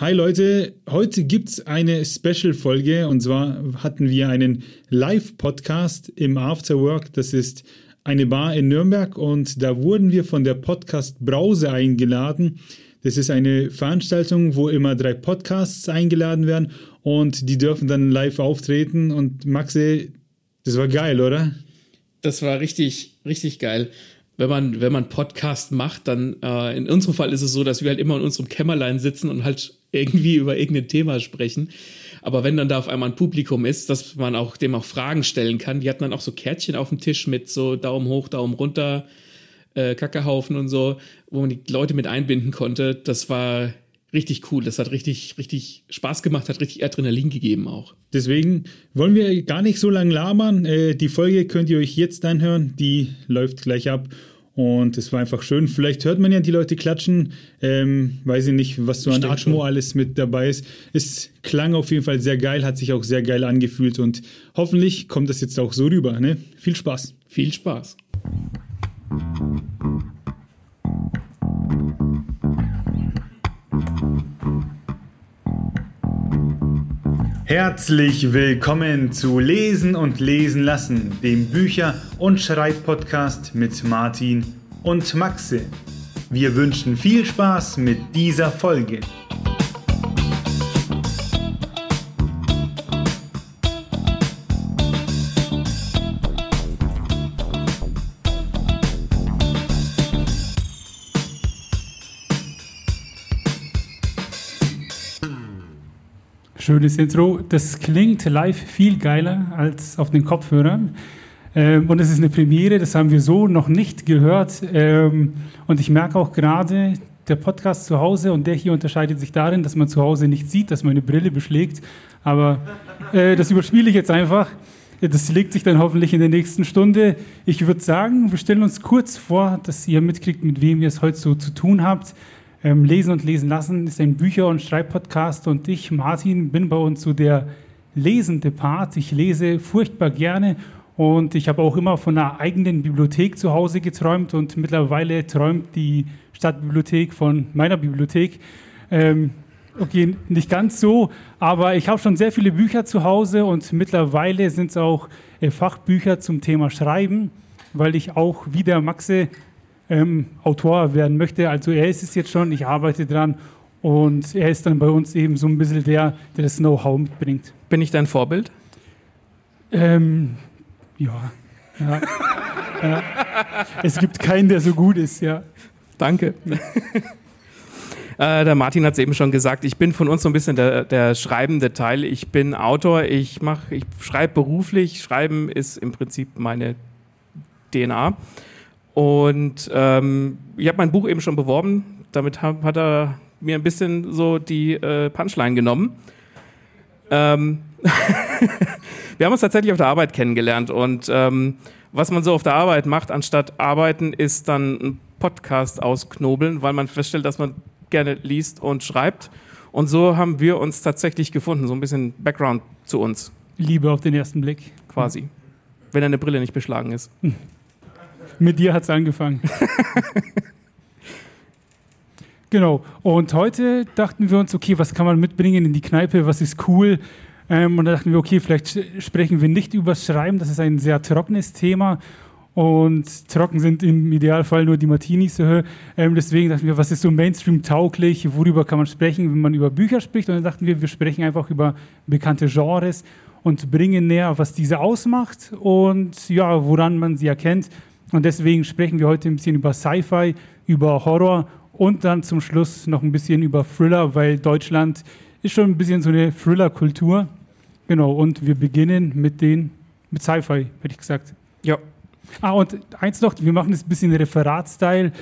Hi Leute, heute gibt's eine Special-Folge und zwar hatten wir einen Live-Podcast im Afterwork. Das ist eine Bar in Nürnberg und da wurden wir von der Podcast Brause eingeladen. Das ist eine Veranstaltung, wo immer drei Podcasts eingeladen werden und die dürfen dann live auftreten. Und Maxe, das war geil, oder? Das war richtig, richtig geil wenn man, wenn man Podcast macht, dann äh, in unserem Fall ist es so, dass wir halt immer in unserem Kämmerlein sitzen und halt irgendwie über irgendein Thema sprechen. Aber wenn dann da auf einmal ein Publikum ist, dass man auch dem auch Fragen stellen kann, die hatten dann auch so Kärtchen auf dem Tisch mit so Daumen hoch, Daumen runter, äh, Kackehaufen und so, wo man die Leute mit einbinden konnte. Das war richtig cool. Das hat richtig, richtig Spaß gemacht, hat richtig Adrenalin gegeben auch. Deswegen wollen wir gar nicht so lange labern. Äh, die Folge könnt ihr euch jetzt anhören. Die läuft gleich ab. Und es war einfach schön. Vielleicht hört man ja die Leute klatschen. Ähm, weiß ich nicht, was so an Atmo alles mit dabei ist. Es klang auf jeden Fall sehr geil, hat sich auch sehr geil angefühlt und hoffentlich kommt das jetzt auch so rüber. Ne? Viel Spaß. Viel Spaß. Herzlich willkommen zu Lesen und Lesen lassen, dem Bücher- und Schreibpodcast mit Martin und Maxe. Wir wünschen viel Spaß mit dieser Folge. Schönes Intro. Das klingt live viel geiler als auf den Kopfhörern. Ähm, und es ist eine Premiere, das haben wir so noch nicht gehört. Ähm, und ich merke auch gerade, der Podcast zu Hause und der hier unterscheidet sich darin, dass man zu Hause nicht sieht, dass meine Brille beschlägt. Aber äh, das überspiele ich jetzt einfach. Das legt sich dann hoffentlich in der nächsten Stunde. Ich würde sagen, wir stellen uns kurz vor, dass ihr mitkriegt, mit wem ihr es heute so zu tun habt. Ähm, Lesen und Lesen lassen ist ein Bücher- und Schreibpodcast und ich, Martin, bin bei uns so der lesende Part. Ich lese furchtbar gerne und ich habe auch immer von einer eigenen Bibliothek zu Hause geträumt und mittlerweile träumt die Stadtbibliothek von meiner Bibliothek. Ähm, okay, nicht ganz so, aber ich habe schon sehr viele Bücher zu Hause und mittlerweile sind es auch äh, Fachbücher zum Thema Schreiben, weil ich auch wie der Maxe ähm, Autor werden möchte. Also er ist es jetzt schon, ich arbeite dran und er ist dann bei uns eben so ein bisschen der, der das Know-how mitbringt. Bin ich dein Vorbild? Ähm, ja. ja. ja. Es gibt keinen, der so gut ist, ja. Danke. Äh, der Martin hat es eben schon gesagt, ich bin von uns so ein bisschen der, der schreibende Teil. Ich bin Autor, ich, ich schreibe beruflich. Schreiben ist im Prinzip meine DNA. Und ähm, ich habe mein Buch eben schon beworben. Damit hat, hat er mir ein bisschen so die äh, Punchline genommen. Ähm wir haben uns tatsächlich auf der Arbeit kennengelernt und ähm, was man so auf der Arbeit macht, anstatt arbeiten, ist dann ein Podcast ausknobeln, weil man feststellt, dass man gerne liest und schreibt. Und so haben wir uns tatsächlich gefunden, so ein bisschen Background zu uns. Liebe auf den ersten Blick. Quasi. Wenn eine Brille nicht beschlagen ist. Mit dir hat es angefangen. genau. Und heute dachten wir uns, okay, was kann man mitbringen in die Kneipe, was ist cool? Ähm, und da dachten wir, okay, vielleicht sprechen wir nicht über Schreiben, das ist ein sehr trockenes Thema. Und trocken sind im Idealfall nur die Martinis. Ähm, deswegen dachten wir, was ist so Mainstream-tauglich? Worüber kann man sprechen, wenn man über Bücher spricht? Und dann dachten wir, wir sprechen einfach über bekannte Genres und bringen näher, was diese ausmacht und ja, woran man sie erkennt. Und deswegen sprechen wir heute ein bisschen über Sci-Fi, über Horror und dann zum Schluss noch ein bisschen über Thriller, weil Deutschland ist schon ein bisschen so eine Thriller-Kultur. Genau, und wir beginnen mit den mit Sci-Fi, hätte ich gesagt. Ja. Ah, und eins noch, wir machen das ein bisschen Referatstyle.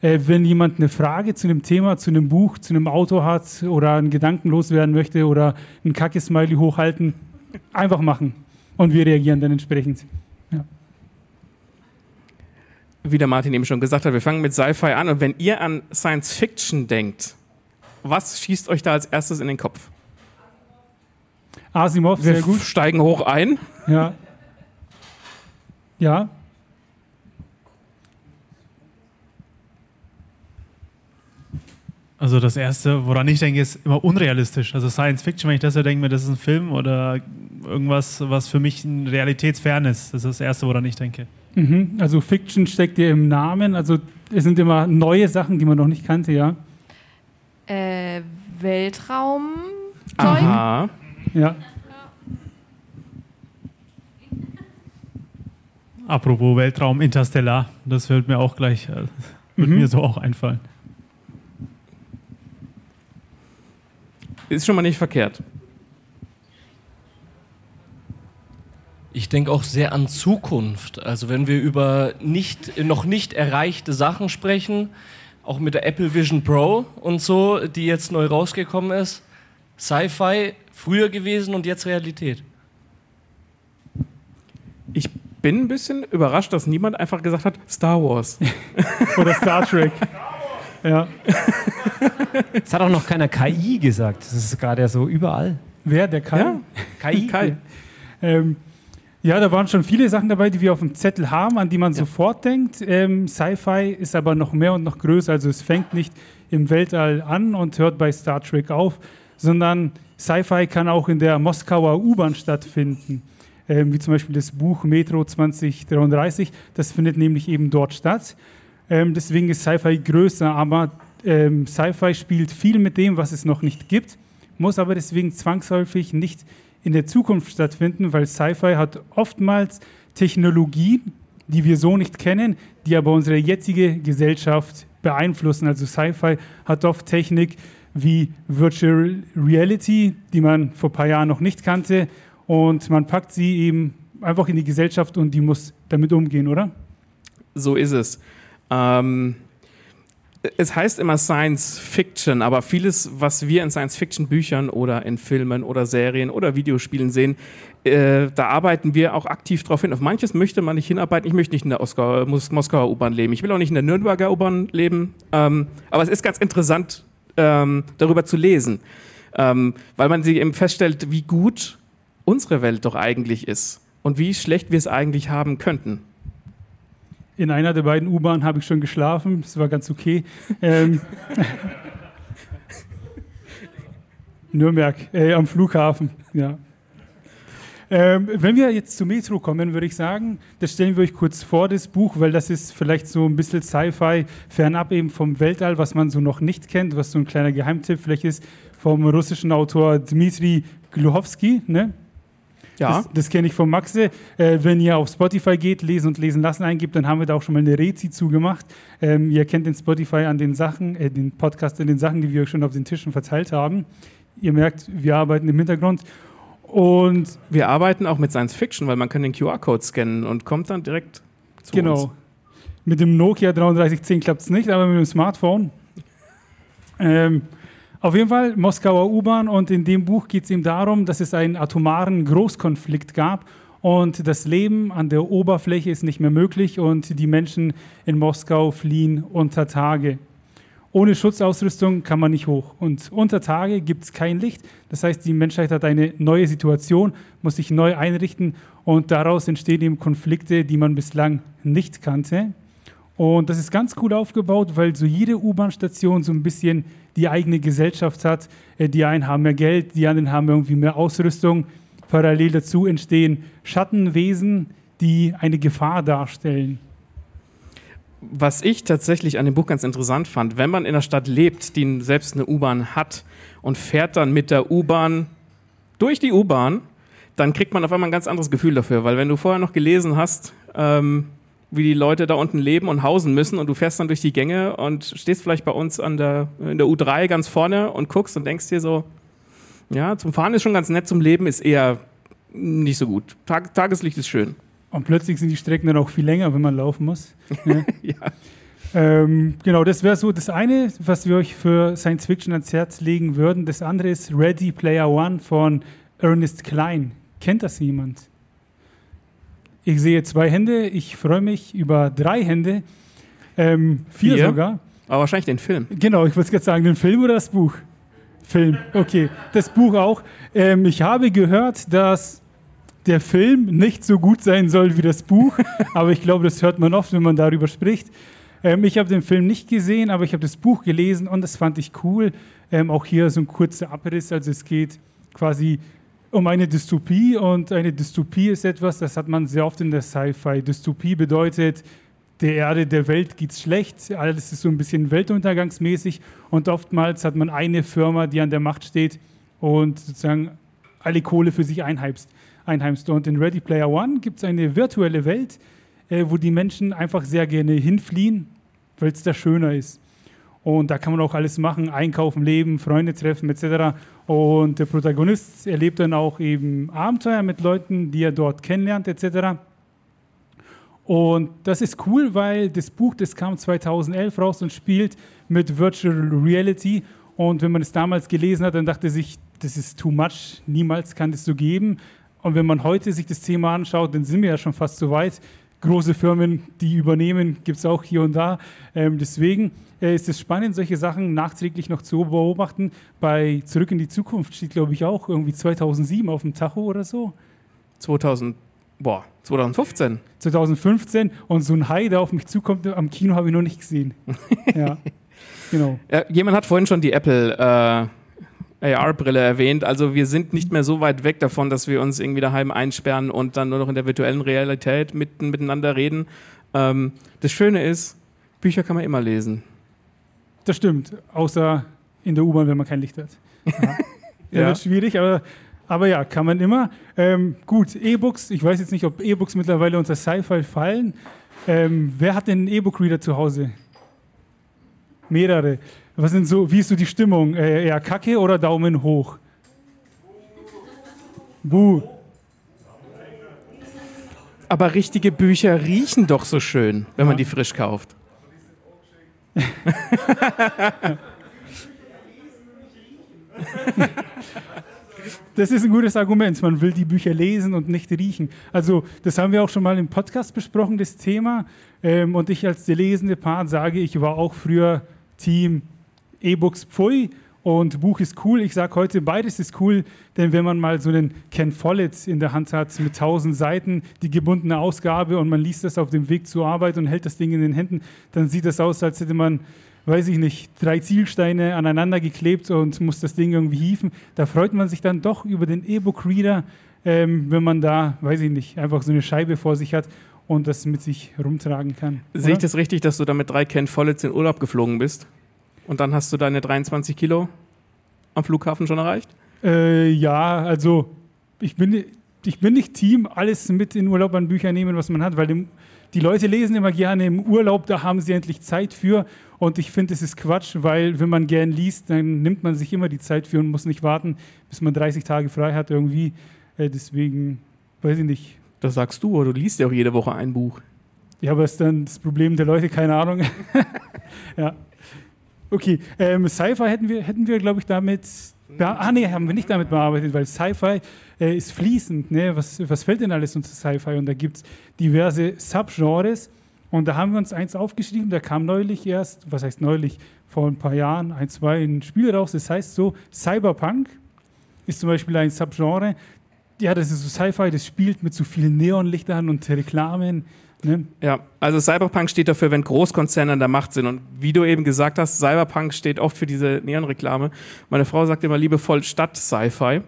Äh, wenn jemand eine Frage zu einem Thema, zu einem Buch, zu einem Auto hat oder einen Gedanken loswerden möchte oder ein Kacke-Smiley hochhalten, einfach machen. Und wir reagieren dann entsprechend wie der Martin eben schon gesagt hat, wir fangen mit Sci-Fi an. Und wenn ihr an Science Fiction denkt, was schießt euch da als erstes in den Kopf? Asimov, sehr wir gut. steigen hoch ein. Ja. Ja. Also das Erste, woran ich denke, ist immer unrealistisch. Also Science Fiction, wenn ich das ja denke, mir, das ist ein Film oder irgendwas, was für mich ein realitätsfern ist. Das ist das Erste, woran ich denke. Mhm. Also Fiction steckt ja im Namen. Also es sind immer neue Sachen, die man noch nicht kannte, ja. Äh, Weltraum. Aha. Ja. Apropos Weltraum, Interstellar, das wird mir auch gleich, äh, wird mir so auch einfallen. Ist schon mal nicht verkehrt. Ich denke auch sehr an Zukunft. Also wenn wir über nicht, noch nicht erreichte Sachen sprechen, auch mit der Apple Vision Pro und so, die jetzt neu rausgekommen ist, Sci-Fi früher gewesen und jetzt Realität. Ich bin ein bisschen überrascht, dass niemand einfach gesagt hat, Star Wars. Oder Star Trek. ja. Es hat auch noch keiner KI gesagt. Das ist gerade ja so überall. Wer? Der Kai? Ja, KI? Kai. Ähm, ja, da waren schon viele Sachen dabei, die wir auf dem Zettel haben, an die man sofort denkt. Ähm, Sci-Fi ist aber noch mehr und noch größer. Also es fängt nicht im Weltall an und hört bei Star Trek auf, sondern Sci-Fi kann auch in der Moskauer U-Bahn stattfinden. Ähm, wie zum Beispiel das Buch Metro 2033. Das findet nämlich eben dort statt. Ähm, deswegen ist Sci-Fi größer, aber ähm, Sci-Fi spielt viel mit dem, was es noch nicht gibt, muss aber deswegen zwangsläufig nicht in der Zukunft stattfinden, weil Sci-Fi hat oftmals Technologien, die wir so nicht kennen, die aber unsere jetzige Gesellschaft beeinflussen. Also Sci-Fi hat oft Technik wie Virtual Reality, die man vor ein paar Jahren noch nicht kannte, und man packt sie eben einfach in die Gesellschaft und die muss damit umgehen, oder? So ist es. Ähm, es heißt immer Science Fiction, aber vieles, was wir in Science Fiction Büchern oder in Filmen oder Serien oder Videospielen sehen, äh, da arbeiten wir auch aktiv drauf hin. Auf manches möchte man nicht hinarbeiten. Ich möchte nicht in der Oskar, Mos Moskauer U-Bahn leben. Ich will auch nicht in der Nürnberger U-Bahn leben. Ähm, aber es ist ganz interessant, ähm, darüber zu lesen, ähm, weil man sich eben feststellt, wie gut unsere Welt doch eigentlich ist und wie schlecht wir es eigentlich haben könnten. In einer der beiden U-Bahnen habe ich schon geschlafen, das war ganz okay. Ähm, Nürnberg, äh, am Flughafen, ja. Ähm, wenn wir jetzt zu Metro kommen, würde ich sagen, das stellen wir euch kurz vor, das Buch, weil das ist vielleicht so ein bisschen Sci-Fi, fernab eben vom Weltall, was man so noch nicht kennt, was so ein kleiner Geheimtipp vielleicht ist, vom russischen Autor Dmitri Gluchowski, ne? Ja. Das, das kenne ich von Maxe. Äh, wenn ihr auf Spotify geht, lesen und lesen lassen eingibt, dann haben wir da auch schon mal eine Rezi zugemacht. Ähm, ihr kennt den Spotify an den Sachen, äh, den Podcast an den Sachen, die wir schon auf den Tischen verteilt haben. Ihr merkt, wir arbeiten im Hintergrund. Und Wir arbeiten auch mit Science Fiction, weil man kann den QR-Code scannen und kommt dann direkt zu genau. uns. Mit dem Nokia 3310 klappt es nicht, aber mit dem Smartphone. Ähm, auf jeden Fall Moskauer U-Bahn und in dem Buch geht es ihm darum, dass es einen atomaren Großkonflikt gab und das Leben an der Oberfläche ist nicht mehr möglich und die Menschen in Moskau fliehen unter Tage. Ohne Schutzausrüstung kann man nicht hoch und unter Tage gibt es kein Licht. Das heißt, die Menschheit hat eine neue Situation, muss sich neu einrichten und daraus entstehen eben Konflikte, die man bislang nicht kannte. Und das ist ganz cool aufgebaut, weil so jede U-Bahn-Station so ein bisschen die eigene Gesellschaft hat. Äh, Die einen haben mehr Geld, die anderen haben irgendwie mehr Ausrüstung. Parallel dazu entstehen Schattenwesen, die eine Gefahr darstellen. Was ich tatsächlich an dem Buch ganz interessant fand, wenn man in einer Stadt lebt, die selbst eine U-Bahn hat und fährt dann mit der U-Bahn durch die U-Bahn, dann kriegt man auf einmal ein ganz anderes Gefühl dafür, weil wenn du vorher noch gelesen hast, ähm, wie die Leute da unten leben und hausen müssen und du fährst dann durch die Gänge und stehst vielleicht bei uns an der, in der U3 ganz vorne und guckst und denkst dir so, ja, zum Fahren ist schon ganz nett, zum Leben ist eher nicht so gut. Tag, Tageslicht ist schön. Und plötzlich sind die Strecken dann auch viel länger, wenn man laufen muss. Ja. Ja. Ähm, genau, das wäre so das eine, was wir euch für Science Fiction ans Herz legen würden. Das andere ist Ready Player One von Ernest Klein. Kennt das jemand? Ich sehe zwei Hände. Ich freue mich über drei Hände. Ähm, vier, Vier? sogar. Aber wahrscheinlich den Film. Genau, ich wollte jetzt sagen, den Film oder das Buch? Film, okay. Das Buch auch. Ähm, ich habe gehört, dass der Film nicht so gut sein soll wie das Buch, aber ich glaube, das hört man oft, wenn man darüber spricht. Ähm, ich habe den Film nicht gesehen, aber ich habe das Buch gelesen und das fand ich cool. Ähm, auch hier so ein kurzer Abriss. Also es geht quasi um eine Dystopie und eine Dystopie ist etwas, das hat man sehr oft in der Sci-Fi. Dystopie bedeutet, der Erde, der Welt geht's schlecht, alles ist so ein bisschen weltuntergangsmäßig und oftmals hat man eine Firma, die an der Macht steht und sozusagen alle Kohle für sich einheimst. einheimst. Und in Ready Player One gibt es eine virtuelle Welt, äh, wo die Menschen einfach sehr gerne hinfliehen, weil es da schöner ist. Und da kann man auch alles machen, einkaufen, leben, Freunde treffen etc. Und der Protagonist erlebt dann auch eben Abenteuer mit Leuten, die er dort kennenlernt etc. Und das ist cool, weil das Buch, das kam 2011 raus und spielt mit Virtual Reality. Und wenn man es damals gelesen hat, dann dachte sich, das ist too much, niemals kann das so geben. Und wenn man heute sich das Thema anschaut, dann sind wir ja schon fast so weit. Große Firmen, die übernehmen, gibt es auch hier und da. Ähm, deswegen äh, ist es spannend, solche Sachen nachträglich noch zu beobachten. Bei Zurück in die Zukunft steht, glaube ich, auch irgendwie 2007 auf dem Tacho oder so. 2000, boah, 2015. 2015 und so ein Hai, der auf mich zukommt, am Kino habe ich noch nicht gesehen. ja, genau. Ja, jemand hat vorhin schon die Apple äh, AR-Brille erwähnt. Also wir sind nicht mehr so weit weg davon, dass wir uns irgendwie daheim einsperren und dann nur noch in der virtuellen Realität mit, miteinander reden. Ähm, das Schöne ist, Bücher kann man immer lesen. Das stimmt, außer in der U-Bahn, wenn man kein Licht hat. Ja. ja. wird schwierig, aber, aber ja, kann man immer. Ähm, gut, E-Books, ich weiß jetzt nicht, ob E-Books mittlerweile unter Sci-Fi fallen. Ähm, wer hat denn einen E-Book-Reader zu Hause? Mehrere. Was sind so, wie ist so die Stimmung? Äh, eher Kacke oder Daumen hoch? Buh. Aber richtige Bücher riechen doch so schön, wenn man die frisch kauft. Das ist ein gutes Argument. Man will die Bücher lesen und nicht riechen. Also, das haben wir auch schon mal im Podcast besprochen, das Thema. Ähm, und ich als der lesende Part sage, ich war auch früher Team E-Books Pfui und Buch ist cool. Ich sage heute, beides ist cool, denn wenn man mal so einen Ken Follett in der Hand hat mit tausend Seiten, die gebundene Ausgabe und man liest das auf dem Weg zur Arbeit und hält das Ding in den Händen, dann sieht das aus, als hätte man, weiß ich nicht, drei Zielsteine aneinander geklebt und muss das Ding irgendwie hieven. Da freut man sich dann doch über den E-Book-Reader, ähm, wenn man da, weiß ich nicht, einfach so eine Scheibe vor sich hat und das mit sich rumtragen kann. Sehe ich das richtig, dass du da mit drei Ken Follets in Urlaub geflogen bist? Und dann hast du deine 23 Kilo am Flughafen schon erreicht? Äh, ja, also ich bin, ich bin nicht Team, alles mit in Urlaub an Büchern nehmen, was man hat, weil dem, die Leute lesen immer gerne im Urlaub, da haben sie endlich Zeit für. Und ich finde, es ist Quatsch, weil wenn man gern liest, dann nimmt man sich immer die Zeit für und muss nicht warten, bis man 30 Tage frei hat irgendwie. Äh, deswegen, weiß ich nicht. Das sagst du, oder du liest ja auch jede Woche ein Buch. Ja, aber ist dann das Problem der Leute, keine Ahnung. ja. Okay, ähm, Sci-Fi hätten wir, hätten wir glaube ich, damit. Ah, nee, haben wir nicht damit bearbeitet, weil Sci-Fi äh, ist fließend. Ne? Was, was fällt denn alles unter Sci-Fi? Und da gibt es diverse Subgenres. Und da haben wir uns eins aufgeschrieben, da kam neulich erst, was heißt neulich, vor ein paar Jahren, ein, zwei, ein Spiel raus. Das heißt so: Cyberpunk ist zum Beispiel ein Subgenre. Ja, das ist so Sci-Fi, das spielt mit so vielen Neonlichtern und Reklamen. Ne? Ja, also Cyberpunk steht dafür, wenn Großkonzerne an der Macht sind. Und wie du eben gesagt hast, Cyberpunk steht oft für diese Neonreklame. Meine Frau sagt immer liebevoll Stadt-Sci-Fi.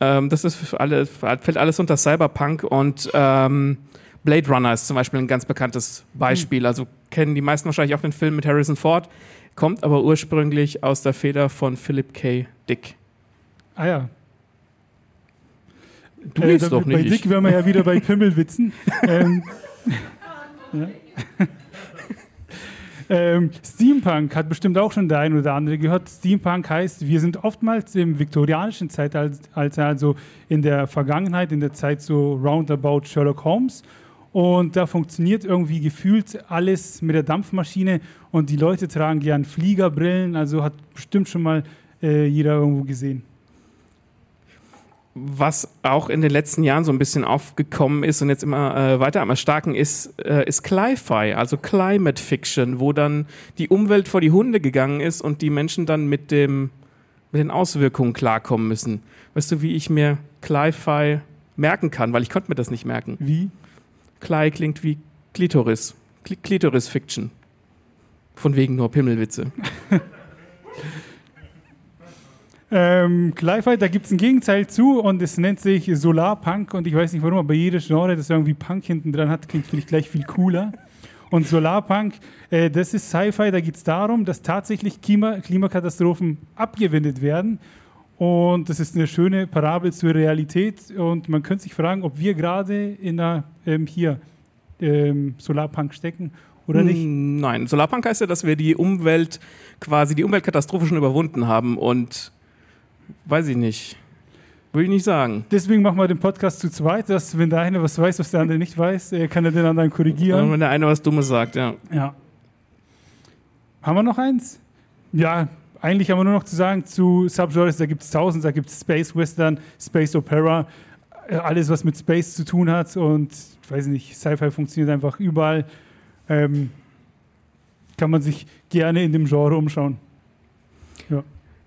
Ähm, das ist für alle, fällt alles unter Cyberpunk und ähm, Blade Runner ist zum Beispiel ein ganz bekanntes Beispiel. Mhm. Also kennen die meisten wahrscheinlich auch den Film mit Harrison Ford, kommt aber ursprünglich aus der Feder von Philip K. Dick. Ah ja. Du äh, doch nicht. Bei Dick wären wir ja wieder bei Pimmelwitzen. ähm, ähm, Steampunk hat bestimmt auch schon der ein oder andere gehört. Steampunk heißt, wir sind oftmals im viktorianischen Zeitalter, also in der Vergangenheit, in der Zeit so roundabout Sherlock Holmes. Und da funktioniert irgendwie gefühlt alles mit der Dampfmaschine und die Leute tragen gern Fliegerbrillen, also hat bestimmt schon mal äh, jeder irgendwo gesehen was auch in den letzten Jahren so ein bisschen aufgekommen ist und jetzt immer äh, weiter am Erstarken ist, äh, ist Cli-Fi, also Climate Fiction, wo dann die Umwelt vor die Hunde gegangen ist und die Menschen dann mit, dem, mit den Auswirkungen klarkommen müssen. Weißt du, wie ich mir Cli-Fi merken kann, weil ich konnte mir das nicht merken. Wie? Cli klingt wie Klitoris. Klitoris Fiction. Von wegen nur Pimmelwitze. Ähm, Clive, da gibt es ein Gegenteil zu und es nennt sich Solarpunk und ich weiß nicht warum, aber jedes Genre, das irgendwie Punk hinten dran hat, klingt vielleicht gleich viel cooler. Und Solarpunk, äh, das ist Sci-Fi, da geht es darum, dass tatsächlich Klima Klimakatastrophen abgewendet werden. Und das ist eine schöne Parabel zur Realität. Und man könnte sich fragen, ob wir gerade in einer ähm, hier ähm, Solarpunk stecken oder nicht. Hm, Nein, Solarpunk heißt ja, dass wir die Umwelt, quasi die Umweltkatastrophe schon überwunden haben und weiß ich nicht. Würde ich nicht sagen. Deswegen machen wir den Podcast zu zweit, dass wenn der eine was weiß, was der andere nicht weiß, kann er den anderen korrigieren. Wenn der eine was Dummes sagt, ja. Ja. Haben wir noch eins? Ja, eigentlich haben wir nur noch zu sagen zu Subgenres, da gibt es tausend, da gibt es Space Western, Space Opera, äh, alles was mit Space zu tun hat und ich weiß nicht, Sci-Fi funktioniert einfach überall. Ähm, kann man sich gerne in dem Genre umschauen.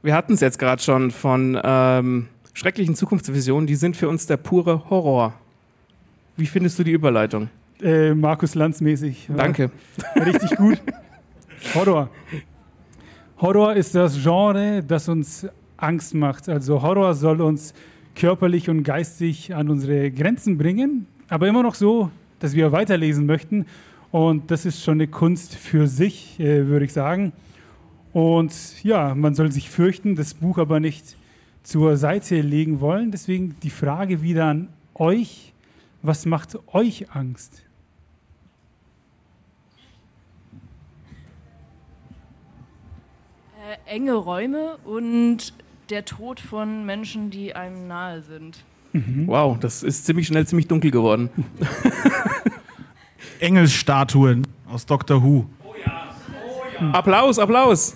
Wir hatten es jetzt gerade schon von ähm, schrecklichen Zukunftsvisionen, die sind für uns der pure Horror. Wie findest du die Überleitung? Äh, Markus Lanz mäßig. Danke. Richtig gut. Horror. Horror ist das Genre, das uns Angst macht. Also Horror soll uns körperlich und geistig an unsere Grenzen bringen, aber immer noch so, dass wir weiterlesen möchten. Und das ist schon eine Kunst für sich, äh, würde ich sagen. Und ja, man soll sich fürchten, das Buch aber nicht zur Seite legen wollen. Deswegen die Frage wieder an euch, was macht euch Angst? Äh, enge Räume und der Tod von Menschen, die einem nahe sind. Wow, das ist ziemlich schnell ziemlich dunkel geworden. Engelsstatuen aus Doctor Who. Applaus, Applaus.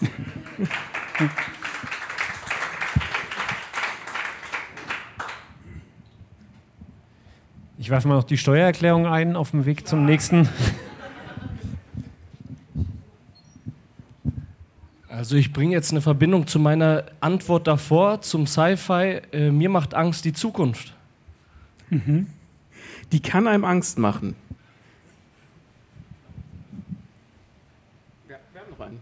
Ich werfe mal noch die Steuererklärung ein auf dem Weg zum nächsten. Also ich bringe jetzt eine Verbindung zu meiner Antwort davor, zum Sci-Fi. Äh, mir macht Angst die Zukunft. Die kann einem Angst machen. Ja, wir haben noch einen.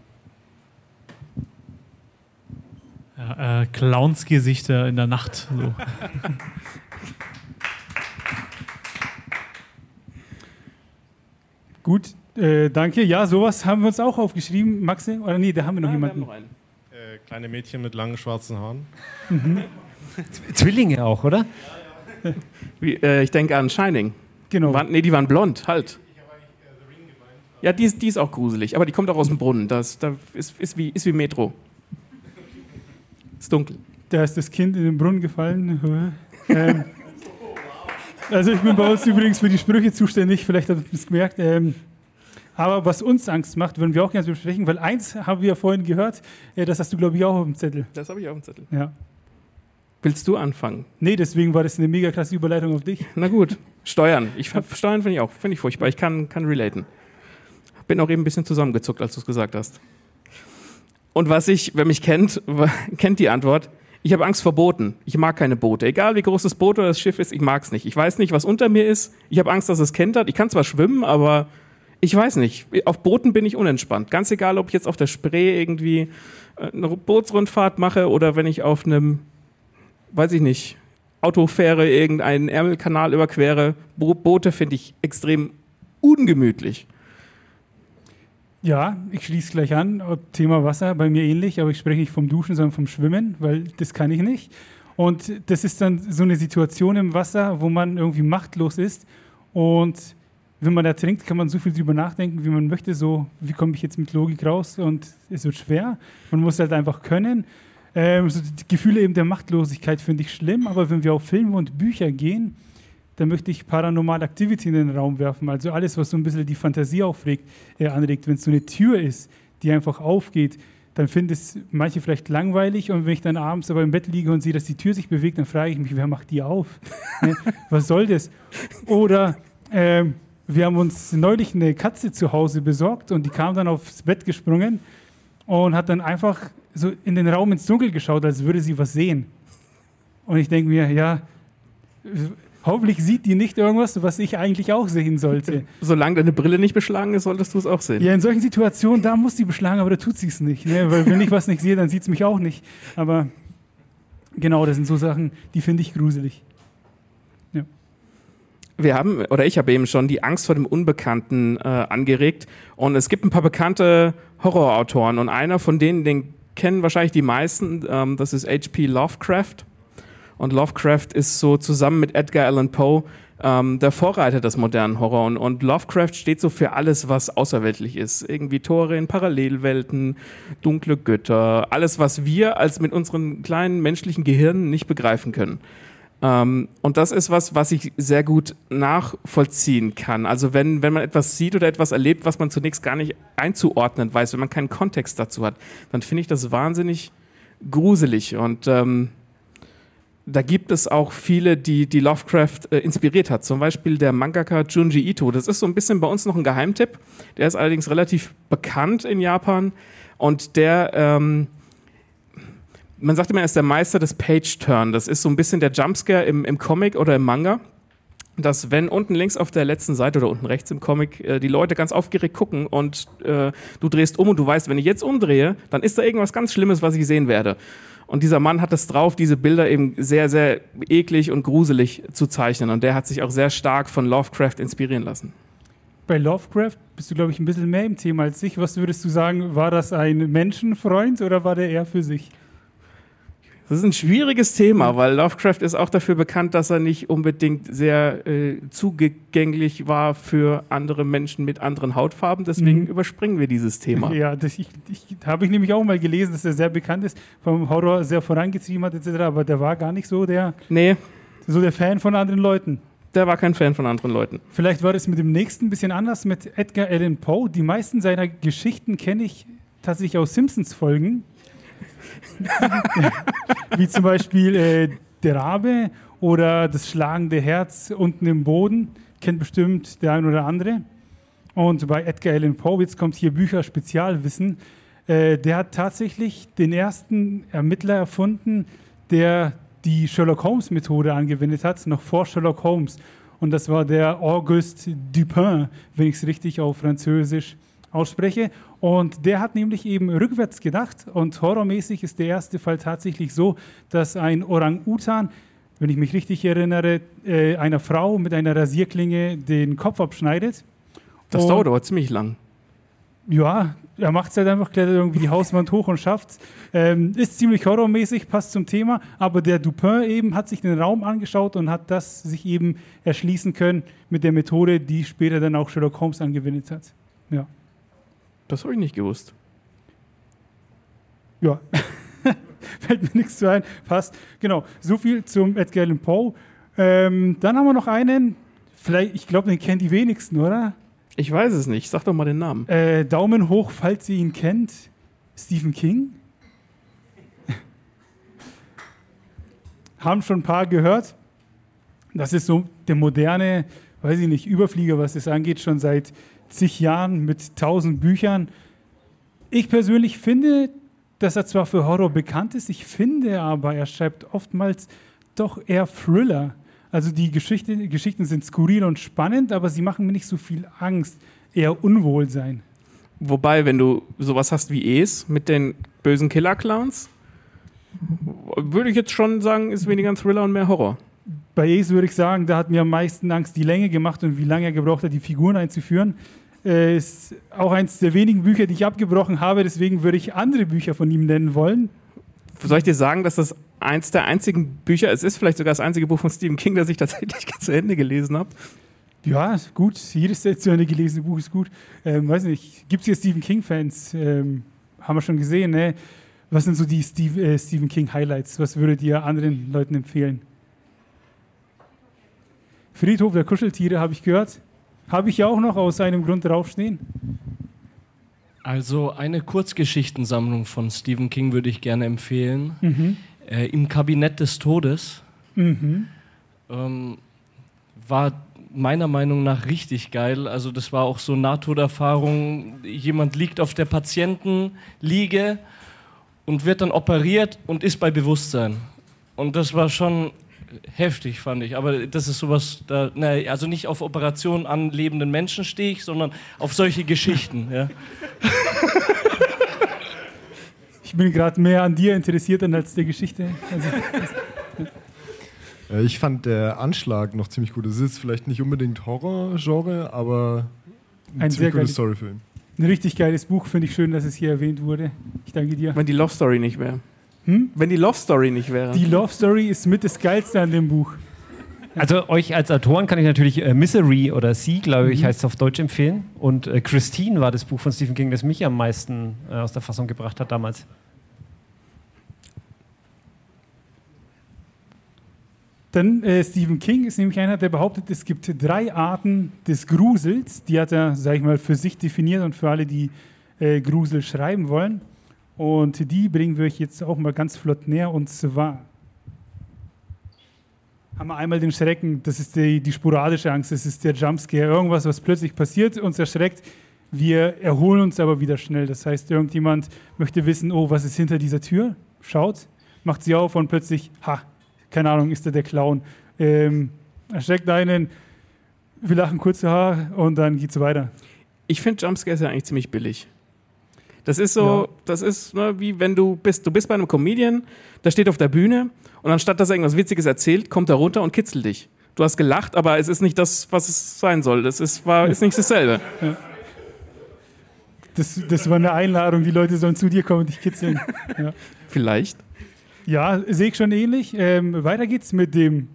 Ja, äh, Clownsgesichter in der Nacht. So. Gut, äh, danke. Ja, sowas haben wir uns auch aufgeschrieben. Maxe? Oder nee, da haben wir noch Ah, wir haben jemanden. noch einen. Äh, kleine Mädchen mit langen schwarzen Haaren. Zwillinge auch, oder? Wie, äh, ich denke an Shining. Genau. Waren, nee, die waren blond, halt. Ja, die, ist- die ist auch gruselig, aber die kommt auch aus dem Brunnen. Das, da ist, ist, wie, ist wie Metro. Ist dunkel. Da ist das Kind in den Brunnen gefallen. ähm, also ich bin bei uns übrigens für die Sprüche zuständig, vielleicht habt ihr es gemerkt. Ähm, aber was uns Angst macht, würden wir auch gerne besprechen, weil eins haben wir ja vorhin gehört, äh, das hast du glaube ich auch auf dem Zettel. Das habe ich auf dem Zettel. Ja. Willst du anfangen? Nee, deswegen war das eine mega krasse Überleitung auf dich. Na gut. Steuern. Ich, Steuern finde ich auch finde ich furchtbar. Ich kann, kann relaten. Bin auch eben ein bisschen zusammengezuckt, als du es gesagt hast. Und was ich, wer mich kennt, kennt die Antwort. Ich habe Angst vor Booten. Ich mag keine Boote. Egal wie groß das Boot oder das Schiff ist, ich mag es nicht. Ich weiß nicht, was unter mir ist. Ich habe Angst, dass es kentert. Ich kann zwar schwimmen, aber ich weiß nicht. Auf Booten bin ich unentspannt. Ganz egal, ob ich jetzt auf der Spree irgendwie äh, eine Bootsrundfahrt mache oder wenn ich auf einem, weiß ich nicht, Autofähre irgendeinen Ärmelkanal überquere. Bo Boote finde ich extrem ungemütlich. Ja, ich schließe gleich an. Thema Wasser bei mir ähnlich, aber ich spreche nicht vom Duschen, sondern vom Schwimmen, weil das kann ich nicht. Und das ist dann so eine Situation im Wasser, wo man irgendwie machtlos ist. Und wenn man ertrinkt, kann man so viel drüber nachdenken, wie man möchte. So, wie komme ich jetzt mit Logik raus? Und es wird schwer. Man muss halt einfach können. Ähm, so die Gefühle eben der Machtlosigkeit finde ich schlimm, aber wenn wir auf Filme und Bücher gehen, dann möchte ich Paranormal Activity in den Raum werfen. Also alles, was so ein bisschen die Fantasie aufregt, äh, anregt. Wenn es so eine Tür ist, die einfach aufgeht, dann finden es manche vielleicht langweilig. Und wenn ich dann abends aber im Bett liege und sehe, dass die Tür sich bewegt, dann frage ich mich, wer macht die auf? ne? Was soll das? Oder ähm, wir haben uns neulich eine Katze zu Hause besorgt und die kam dann aufs Bett gesprungen und hat dann einfach so in den Raum ins Dunkel geschaut, als würde sie was sehen. Und ich denke mir, ja, Hoffentlich sieht die nicht irgendwas, was ich eigentlich auch sehen sollte. Solange deine Brille nicht beschlagen ist, solltest du es auch sehen. Ja, in solchen Situationen, da muss die beschlagen, aber da tut sie es nicht. Ne? Weil wenn ich was nicht sehe, dann sieht es mich auch nicht. Aber genau, das sind so Sachen, die finde ich gruselig. Ja. Wir haben, oder ich habe eben schon die Angst vor dem Unbekannten äh, angeregt. Und es gibt ein paar bekannte Horrorautoren. Und einer von denen, den kennen wahrscheinlich die meisten, ähm, das ist H.P. Lovecraft. Und Lovecraft ist so zusammen mit Edgar Allan Poe ähm, der Vorreiter des modernen Horror. Und, und, Lovecraft steht so für alles, was außerweltlich ist. Irgendwie Tore in Parallelwelten, dunkle Götter, alles, was wir als mit unseren kleinen menschlichen Gehirnen nicht begreifen können. Ähm, und das ist was, was ich sehr gut nachvollziehen kann. Also wenn, wenn man etwas sieht oder etwas erlebt, was man zunächst gar nicht einzuordnen weiß, wenn man keinen Kontext dazu hat, dann finde ich das wahnsinnig gruselig. Und ähm, da gibt es auch viele, die, die Lovecraft äh, inspiriert hat. Zum Beispiel der Mangaka Junji Ito. Das ist so ein bisschen bei uns noch ein Geheimtipp. Der ist allerdings relativ bekannt in Japan. Und der, ähm, man sagt immer, er ist der Meister des Page-Turn. Das ist so ein bisschen der Jumpscare im, im Comic oder im Manga. Dass, wenn unten links auf der letzten Seite oder unten rechts im Comic äh, die Leute ganz aufgeregt gucken und äh, du drehst um und du weißt, wenn ich jetzt umdrehe, dann ist da irgendwas ganz Schlimmes, was ich sehen werde. Und dieser Mann hat es drauf, diese Bilder eben sehr, sehr eklig und gruselig zu zeichnen. Und der hat sich auch sehr stark von Lovecraft inspirieren lassen. Bei Lovecraft bist du, glaube ich, ein bisschen mehr im Thema als ich. Was würdest du sagen, war das ein Menschenfreund oder war der eher für sich? Das ist ein schwieriges Thema, weil Lovecraft ist auch dafür bekannt, dass er nicht unbedingt sehr äh, zugänglich war für andere Menschen mit anderen Hautfarben. Deswegen mhm. überspringen wir dieses Thema. Ja, das ich, ich, habe ich nämlich auch mal gelesen, dass er sehr bekannt ist, vom Horror sehr vorangetrieben hat etc. Aber der war gar nicht so der, nee. so der Fan von anderen Leuten. Der war kein Fan von anderen Leuten. Vielleicht war das mit dem nächsten ein bisschen anders mit Edgar Allan Poe. Die meisten seiner Geschichten kenne ich tatsächlich aus Simpsons-Folgen. Wie zum Beispiel äh, der Rabe oder das schlagende Herz unten im Boden. Kennt bestimmt der ein oder andere. Und bei Edgar Allan Poe, jetzt kommt hier Bücher Spezialwissen, äh, der hat tatsächlich den ersten Ermittler erfunden, der die Sherlock Holmes Methode angewendet hat, noch vor Sherlock Holmes. Und das war der Auguste Dupin, wenn ich es richtig auf Französisch ausspreche. Und der hat nämlich eben rückwärts gedacht und horrormäßig ist der erste Fall tatsächlich so, dass ein Orang-Utan, wenn ich mich richtig erinnere, äh, einer Frau mit einer Rasierklinge den Kopf abschneidet. Das dauert aber ziemlich lang. Ja, er macht es halt einfach, klettert irgendwie die Hauswand hoch und schafft ähm, Ist ziemlich horrormäßig, passt zum Thema, aber der Dupin eben hat sich den Raum angeschaut und hat das sich eben erschließen können mit der Methode, die später dann auch Sherlock Holmes angewendet hat. Ja. Das habe ich nicht gewusst. Ja, fällt mir nichts zu ein. Passt. Genau, so viel zum Edgar Allan Poe. Ähm, dann haben wir noch einen, vielleicht, ich glaube, den kennen die wenigsten, oder? Ich weiß es nicht. Sag doch mal den Namen. Äh, Daumen hoch, falls ihr ihn kennt. Stephen King. Haben schon ein paar gehört. Das ist so der moderne, weiß ich nicht, Überflieger, was das angeht, schon seit zig Jahren mit tausend Büchern. Ich persönlich finde, dass er zwar für Horror bekannt ist, ich finde aber, er schreibt oftmals doch eher Thriller. Also die Geschichte, Geschichten sind skurril und spannend, aber sie machen mir nicht so viel Angst, eher Unwohlsein. Wobei, wenn du sowas hast wie Es mit den bösen Killer-Clowns, würde ich jetzt schon sagen, ist weniger ein Thriller und mehr Horror. Bei Es würde ich sagen, da hat mir am meisten Angst die Länge gemacht und wie lange er gebraucht hat, die Figuren einzuführen. Äh, ist auch eines der wenigen Bücher, die ich abgebrochen habe, deswegen würde ich andere Bücher von ihm nennen wollen. Soll ich dir sagen, dass das eins der einzigen Bücher, es ist vielleicht sogar das einzige Buch von Stephen King, das ich tatsächlich zu Ende gelesen habe? Ja, gut, jedes zu Ende gelesene Buch ist gut. Ähm, weiß nicht, gibt es hier Stephen King-Fans? Ähm, haben wir schon gesehen, ne? Was sind so die Steve, äh, Stephen King-Highlights? Was würdet ihr anderen Leuten empfehlen? Friedhof der Kuscheltiere habe ich gehört. Habe ich ja auch noch aus einem Grund draufstehen. Also eine Kurzgeschichtensammlung von Stephen King würde ich gerne empfehlen. Mhm. Äh, Im Kabinett des Todes. Mhm. Ähm, war meiner Meinung nach richtig geil. Also das war auch so Nahtoderfahrung. Jemand liegt auf der Patientenliege und wird dann operiert und ist bei Bewusstsein. Und das war schon heftig, fand ich. Aber das ist sowas, da, na, also nicht auf Operationen an lebenden Menschen stehe ich, sondern auf solche Geschichten. Ja. Ich bin gerade mehr an dir interessiert als der Geschichte. Also, Äh, Ich fand der Anschlag noch ziemlich gut. Es ist jetzt vielleicht nicht unbedingt Horror-Genre, aber ein, Ein sehr ziemlich guter geiles- Storyfilm. ein richtig geiles Buch, finde ich schön, dass es hier erwähnt wurde. Ich danke dir. Wenn die Love Story nicht wäre. Hm? Wenn die Love Story nicht wäre. Die Love Story ist mit das Geilste an dem Buch. Also euch als Autoren kann ich natürlich äh, Misery oder Sie, glaube ich, Mhm. heißt es auf Deutsch empfehlen. Und äh, Christine war das Buch von Stephen King, das mich am meisten äh, aus der Fassung gebracht hat damals. Dann äh, Stephen King ist nämlich einer, der behauptet, es gibt drei Arten des Grusels. Die hat er, sag ich mal, für sich definiert und für alle, die äh, Grusel schreiben wollen. Und die bringen wir euch jetzt auch mal ganz flott näher. Und zwar haben wir einmal den Schrecken, das ist die, die sporadische Angst, das ist der Jumpscare, irgendwas, was plötzlich passiert, uns erschreckt. Wir erholen uns aber wieder schnell. Das heißt, irgendjemand möchte wissen, oh, was ist hinter dieser Tür? Schaut, macht sie auf und plötzlich, ha, keine Ahnung, ist da der Clown. Ähm, erschreckt einen, wir lachen kurze Haar und dann geht's weiter. Ich finde Jumpscares ja eigentlich ziemlich billig. Das ist so, das ist ne, wie wenn du bist, du bist bei einem Comedian, der steht auf der Bühne und anstatt dass er irgendwas Witziges erzählt, kommt er runter und kitzelt dich. Du hast gelacht, aber es ist nicht das, was es sein soll. Das ist, war, ist nicht dasselbe. Das, das war eine Einladung, die Leute sollen zu dir kommen und dich kitzeln. Ja. Vielleicht. Ja, sehe ich schon ähnlich. Ähm, weiter geht's mit dem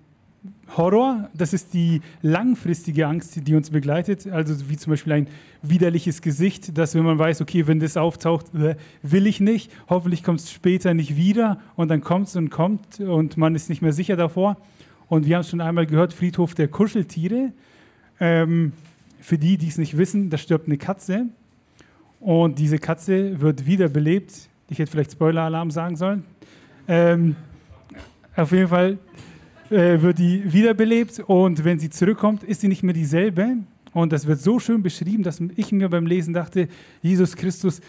Horror. Das ist die langfristige Angst, die uns begleitet. Also wie zum Beispiel ein widerliches Gesicht, dass wenn man weiß, okay, wenn das auftaucht, äh, will ich nicht. Hoffentlich kommt es später nicht wieder und dann kommt es und kommt und man ist nicht mehr sicher davor. Und wir haben es schon einmal gehört, Friedhof der Kuscheltiere. Ähm, für die, die es nicht wissen, da stirbt eine Katze und diese Katze wird wiederbelebt. Ich hätte vielleicht Spoiler-Alarm sagen sollen. Ähm, auf jeden Fall äh, wird die wiederbelebt und wenn sie zurückkommt, ist sie nicht mehr dieselbe. Und das wird so schön beschrieben, dass ich mir beim Lesen dachte, Jesus Christus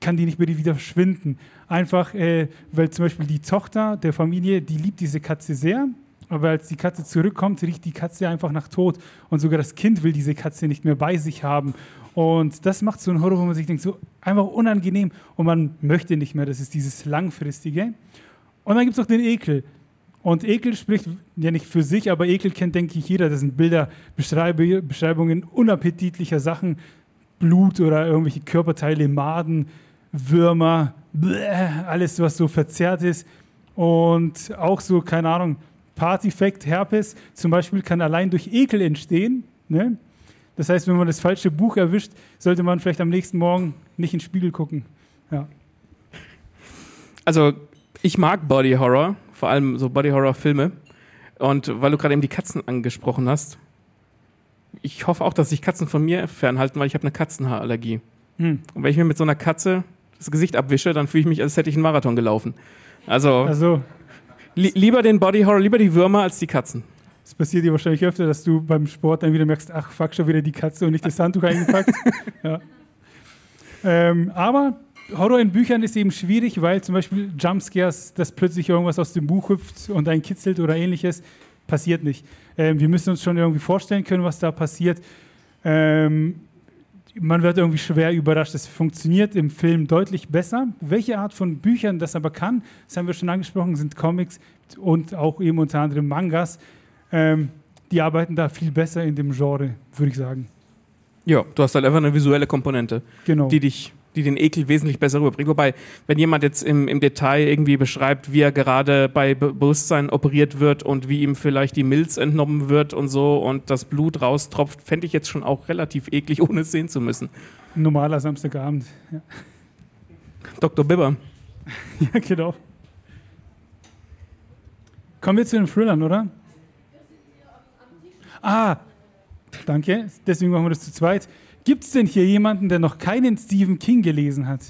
kann die nicht mehr wieder verschwinden. Einfach, äh, weil zum Beispiel die Tochter der Familie, die liebt diese Katze sehr, aber als die Katze zurückkommt, riecht die Katze einfach nach Tod. Und sogar das Kind will diese Katze nicht mehr bei sich haben. Und das macht so einen Horror, wo man sich denkt, so einfach unangenehm und man möchte nicht mehr. Das ist dieses Langfristige. Und dann gibt es noch den Ekel. Und Ekel spricht ja nicht für sich, aber Ekel kennt, denke ich, jeder. Das sind Bilder, Beschreibungen unappetitlicher Sachen, Blut oder irgendwelche Körperteile, Maden, Würmer, bläh, alles, was so verzerrt ist. Und auch so, keine Ahnung, Partyfekt, Herpes zum Beispiel kann allein durch Ekel entstehen. Ne? Das heißt, wenn man das falsche Buch erwischt, sollte man vielleicht am nächsten Morgen nicht in den Spiegel gucken. Ja. Also, ich mag Body Horror, vor allem so Body Horror Filme. Und weil du gerade eben die Katzen angesprochen hast, ich hoffe auch, dass sich Katzen von mir fernhalten, weil ich habe eine Katzenhaarallergie. Hm. Und wenn ich mir mit so einer Katze das Gesicht abwische, dann fühle ich mich, als hätte ich einen Marathon gelaufen. Also, Also, li lieber den Body Horror, lieber die Würmer als die Katzen. es passiert dir wahrscheinlich öfter, dass du beim Sport dann wieder merkst, ach, fuck, schon wieder die Katze und nicht das Handtuch eingepackt. ja. ähm, aber Horror in Büchern ist eben schwierig, weil zum Beispiel Jumpscares, dass plötzlich irgendwas aus dem Buch hüpft und einen kitzelt oder ähnliches, passiert nicht. Ähm, wir müssen uns schon irgendwie vorstellen können, was da passiert. Ähm, man wird irgendwie schwer überrascht. Es funktioniert im Film deutlich besser. Welche Art von Büchern das aber kann, das haben wir schon angesprochen, sind Comics und auch eben unter anderem Mangas. Ähm, die arbeiten da viel besser in dem Genre, würde ich sagen. Ja, du hast halt einfach eine visuelle Komponente, Genau. die dich, die den Ekel wesentlich besser rüberbringt. Wobei, wenn jemand jetzt im, im Detail irgendwie beschreibt, wie er gerade bei Be Bewusstsein operiert wird und wie ihm vielleicht die Milz entnommen wird und so und das Blut raustropft, fände ich jetzt schon auch relativ eklig, ohne es sehen zu müssen. Normaler Samstagabend. Ja, Dr. Bibber. ja genau. Kommen wir zu den Thrillern, oder? Ah, danke. Deswegen machen wir das zu zweit. Gibt es denn hier jemanden, der noch keinen Stephen King gelesen hat?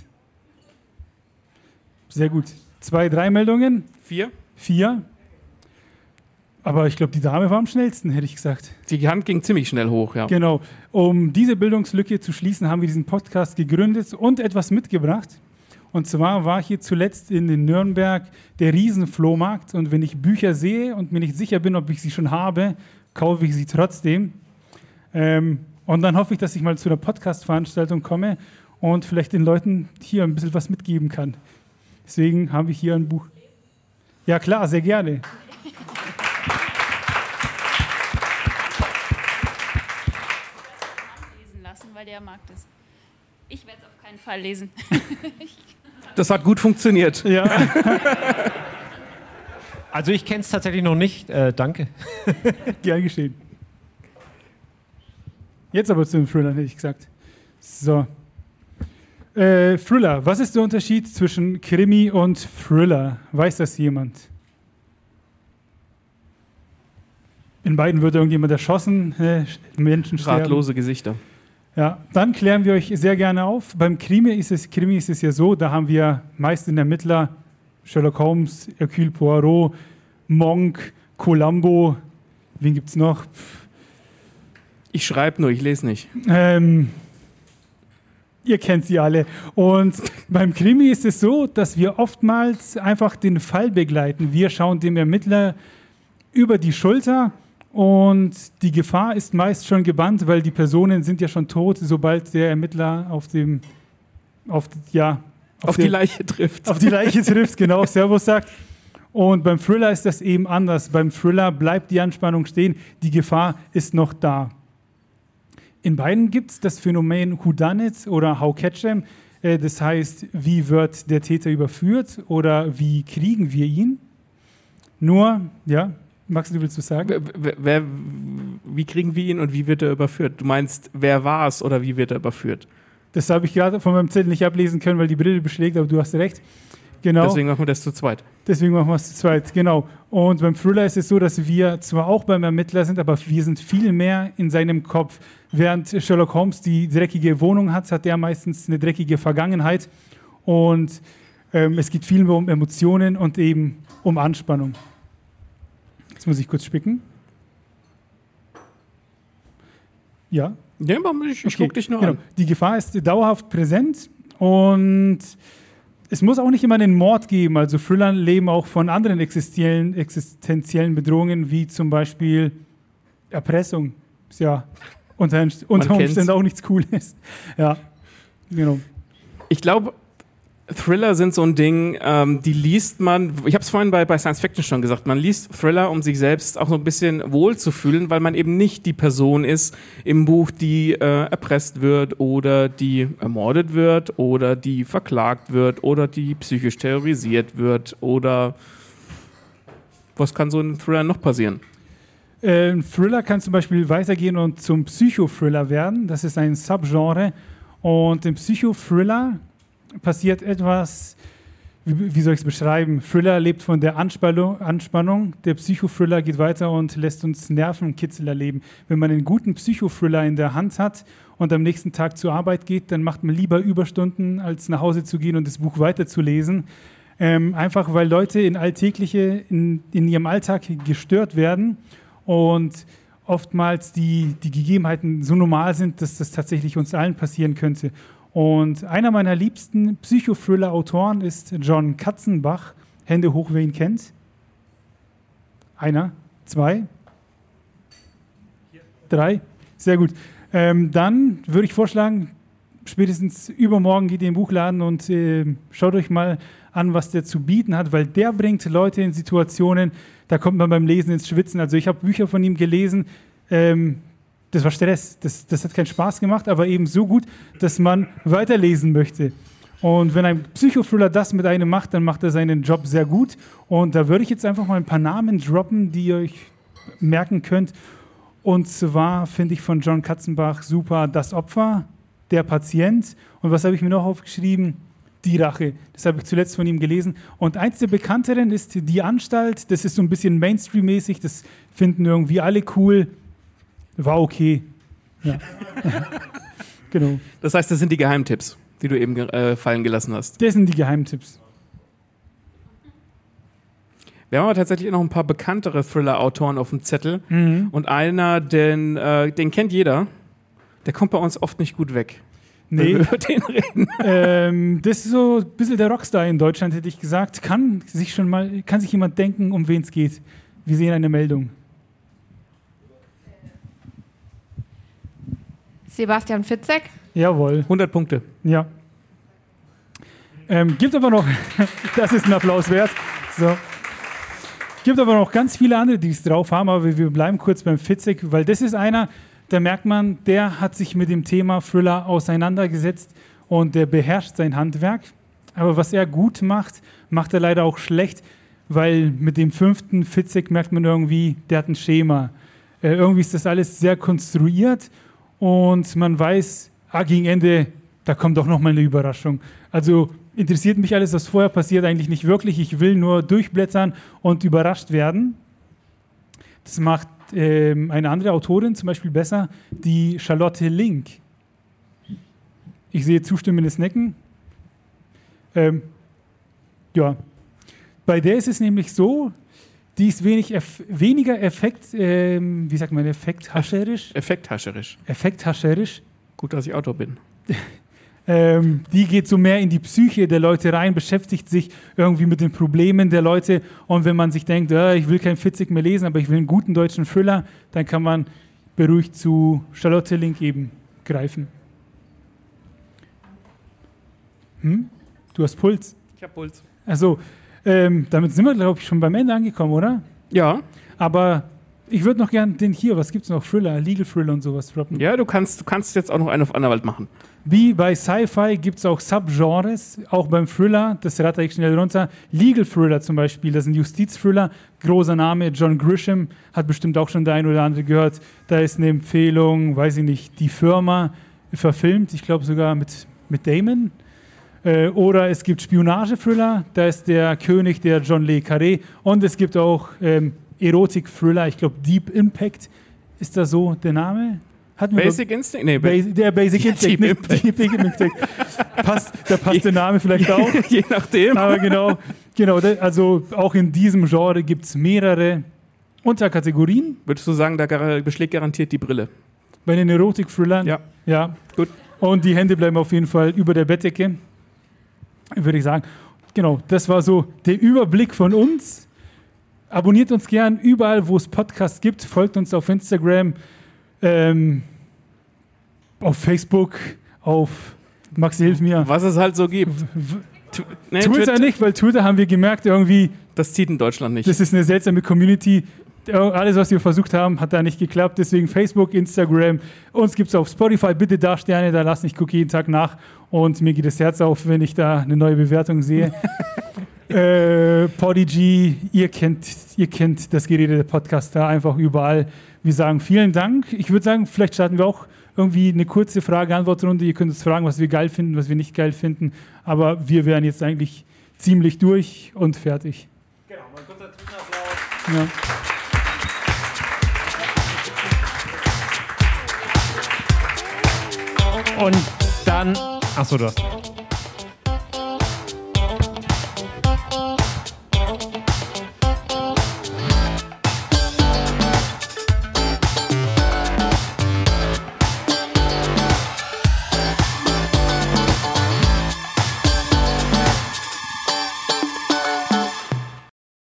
Sehr gut. Zwei, drei Meldungen. Vier. Vier. Aber ich glaube, die Dame war am schnellsten, hätte ich gesagt. Die Hand ging ziemlich schnell hoch, ja. Genau. Um diese Bildungslücke zu schließen, haben wir diesen Podcast gegründet und etwas mitgebracht. Und zwar war hier zuletzt in Nürnberg der Riesenflohmarkt. Und wenn ich Bücher sehe und mir nicht sicher bin, ob ich sie schon habe, kaufe ich sie trotzdem. Ähm, und dann hoffe ich, dass ich mal zu einer Podcast-Veranstaltung komme und vielleicht den Leuten hier ein bisschen was mitgeben kann. Deswegen habe ich hier ein Buch. Ja, klar, sehr gerne. weil der mag das. Ich werde es auf keinen Fall lesen. Das hat gut funktioniert. Ja. Also ich kenne es tatsächlich noch nicht. Äh, danke. Gern geschehen. Jetzt aber zu dem Thriller, hätte ich gesagt. So. Äh, Thriller. Was ist der Unterschied zwischen Krimi und Thriller? Weiß das jemand? In beiden wird irgendjemand erschossen, äh, Menschen sterben. Ratlose Gesichter. Ja, dann klären wir euch sehr gerne auf. Beim Krimi ist es, Krimi ist es ja so, da haben wir meist den Ermittler Sherlock Holmes, Hercule Poirot, Monk, Columbo. Wen gibt es noch? Ich schreibe nur, ich lese nicht. Ähm, ihr kennt sie alle. Und beim Krimi ist es so, dass wir oftmals einfach den Fall begleiten. Wir schauen dem Ermittler über die Schulter und die Gefahr ist meist schon gebannt, weil die Personen sind ja schon tot, sobald der Ermittler auf dem, auf, ja, Auf, der- die Leiche trifft. auf die Leiche trifft, genau, Servus sagt. Und beim Thriller ist das eben anders. Beim Thriller bleibt die Anspannung stehen, die Gefahr ist noch da. In beiden gibt es das Phänomen Whodunit oder How Catch 'em. Äh, Das heißt, wie wird der Täter überführt oder wie kriegen wir ihn? Nur, ja, Max, du willst was sagen? Wer, wer, wer, wie kriegen wir ihn und wie wird er überführt? Du meinst, wer war es oder wie wird er überführt? Das habe ich gerade von meinem Zettel nicht ablesen können, weil die Brille beschlägt, aber du hast recht. Genau. Deswegen machen wir das zu zweit. Deswegen machen wir es zu zweit, genau. Und beim Thriller ist es so, dass wir zwar auch beim Ermittler sind, aber wir sind viel mehr in seinem Kopf. Während Sherlock Holmes die dreckige Wohnung hat, hat er meistens eine dreckige Vergangenheit. Und ähm, es geht viel mehr um Emotionen und eben um Anspannung. Jetzt muss ich kurz spicken. Ja, Ja, ich, ich Okay, guck dich nur genau. an. Die Gefahr ist dauerhaft präsent und es muss auch nicht immer einen Mord geben. Also Thriller leben auch von anderen existenziellen, existenziellen Bedrohungen, wie zum Beispiel Erpressung. Ist ja unter, unter. Umständen auch nichts Cooles. Ja, genau. Ich glaube, Thriller sind so ein Ding, ähm, die liest man, ich habe es vorhin bei, bei Science Fiction schon gesagt, man liest Thriller, um sich selbst auch so ein bisschen wohl zu fühlen, weil man eben nicht die Person ist im Buch, die äh, erpresst wird oder die ermordet wird oder die verklagt wird oder die psychisch terrorisiert wird oder was kann so ein Thriller noch passieren? Äh, Ein Thriller kann zum Beispiel weitergehen und zum Psychothriller werden. Das ist ein Subgenre. Und im Psychothriller passiert etwas, wie, wie soll ich es beschreiben? Thriller lebt von der Anspannung, Anspannung. Der Psychothriller geht weiter und lässt uns Nervenkitzel erleben. Wenn man einen guten Psychothriller in der Hand hat und am nächsten Tag zur Arbeit geht, dann macht man lieber Überstunden, als nach Hause zu gehen und das Buch weiterzulesen. Ähm, einfach weil Leute in alltägliche, in, in ihrem Alltag gestört werden und oftmals die, die Gegebenheiten so normal sind, dass das tatsächlich uns allen passieren könnte. Und einer meiner liebsten Psychothriller-Autoren ist John Katzenbach. Hände hoch, wer ihn kennt. Einer, zwei, drei. Sehr gut. Ähm, dann würde ich vorschlagen, spätestens übermorgen geht ihr in den Buchladen und äh, schaut euch mal an, was der zu bieten hat, weil der bringt Leute in Situationen, da kommt man beim Lesen ins Schwitzen. Also ich habe Bücher von ihm gelesen, ähm, das war Stress, das, das hat keinen Spaß gemacht, aber eben so gut, dass man weiterlesen möchte. Und wenn ein Psychothriller das mit einem macht, dann macht er seinen Job sehr gut. Und da würde ich jetzt einfach mal ein paar Namen droppen, die ihr euch merken könnt. Und zwar finde ich von John Katzenbach super Das Opfer, Der Patient. Und was habe ich mir noch aufgeschrieben? Die Rache. Das habe ich zuletzt von ihm gelesen. Und eins der bekannteren ist Die Anstalt. Das ist so ein bisschen Mainstream-mäßig. Das finden irgendwie alle cool. War okay. Ja. genau. Das heißt, das sind die Geheimtipps, die du eben äh, fallen gelassen hast. Das sind die Geheimtipps. Wir haben aber tatsächlich noch ein paar bekanntere Thriller-Autoren auf dem Zettel. Mhm. Und einer, den, äh, den kennt jeder, der kommt bei uns oft nicht gut weg. Nee. Über den reden. Ähm, das ist so ein bisschen der Rockstar in Deutschland, hätte ich gesagt. Kann sich schon mal, kann sich jemand denken, um wen es geht? Wir sehen eine Meldung. Sebastian Fitzek. Jawohl. 100 Punkte. Ja. Ähm, gibt aber noch, das ist ein Applaus wert. So. Gibt aber noch ganz viele andere, die es drauf haben, aber wir bleiben kurz beim Fitzek, weil das ist einer, da merkt man, der hat sich mit dem Thema Thriller auseinandergesetzt und der beherrscht sein Handwerk. Aber was er gut macht, macht er leider auch schlecht, weil mit dem fünften Fitzek merkt man irgendwie, der hat ein Schema. Äh, irgendwie ist das alles sehr konstruiert und man weiß, ah, gegen Ende, da kommt doch nochmal eine Überraschung. Also interessiert mich alles, was vorher passiert, eigentlich nicht wirklich. Ich will nur durchblättern und überrascht werden. Das macht ähm, eine andere Autorin zum Beispiel besser, die Charlotte Link. Ich sehe zustimmendes Necken. Ähm, ja, bei der ist es nämlich so, die ist wenig eff weniger effekt, ähm, wie sagt man, effekthascherisch. Effekthascherisch. Effekthascherisch. Gut, dass ich Autor bin. Ähm, die geht so mehr in die Psyche der Leute rein, beschäftigt sich irgendwie mit den Problemen der Leute. Und wenn man sich denkt, äh, ich will kein Fitzig mehr lesen, aber ich will einen guten deutschen Thriller, dann kann man beruhigt zu Charlotte Link eben greifen. Hm? Du hast Puls. Ich habe Puls. Also, ähm, damit sind wir, glaube ich, schon beim Ende angekommen, oder? Ja. Aber ich würde noch gern den hier, was gibt es noch? Thriller, Legal Thriller und sowas droppen. Ja, du kannst, du kannst jetzt auch noch einen auf Anwalt machen. Wie bei Sci-Fi gibt es auch Subgenres, auch beim Thriller, das ratter ich schnell runter. Legal Thriller zum Beispiel, das sind Justizthriller, großer Name, John Grisham, hat bestimmt auch schon der ein oder andere gehört. Da ist eine Empfehlung, weiß ich nicht, die Firma verfilmt, ich glaube sogar mit, mit Damon. Äh, oder es gibt Spionage-Thriller, da ist der König der John Le Carré. Und es gibt auch ähm, Erotik-Thriller, ich glaube Deep Impact ist da so der Name. Basic Instinct? Nee, Basi der Basic Ja, Instinct, Deep nicht Impact. Deep Impact. passt, da passt der Name vielleicht auch. Je nachdem. Aber genau, genau also auch in diesem Genre gibt es mehrere Unterkategorien. Würdest du sagen, da beschlägt garantiert die Brille? Bei den Erotik-Thrillern? Ja. Ja. Gut. Und die Hände bleiben auf jeden Fall über der Bettdecke, würde ich sagen. Genau, das war so der Überblick von uns. Abonniert uns gern überall, wo es Podcasts gibt. Folgt uns auf Instagram, ähm, auf Facebook, auf Maxi, hilf mir. Was es halt so gibt. Tu- nee, Twitter nicht, weil Twitter haben wir gemerkt, irgendwie, Das zieht in Deutschland nicht. das ist eine seltsame Community. Alles, was wir versucht haben, hat da nicht geklappt. Deswegen Facebook, Instagram. Uns gibt es auf Spotify. Bitte da Sterne da lassen. Ich gucke jeden Tag nach. Und mir geht das Herz auf, wenn ich da eine neue Bewertung sehe. äh, Podigy, ihr kennt, ihr kennt das Gerede der Podcast da einfach überall. Wir sagen vielen Dank. Ich würde sagen, vielleicht starten wir auch irgendwie eine kurze Frage-Antwort-Runde. Ihr könnt uns fragen, was wir geil finden, was wir nicht geil finden. Aber wir wären jetzt eigentlich ziemlich durch und fertig. Genau, mal ein kurzer Zwischenapplaus. Ja. Und dann. Achso, du hast.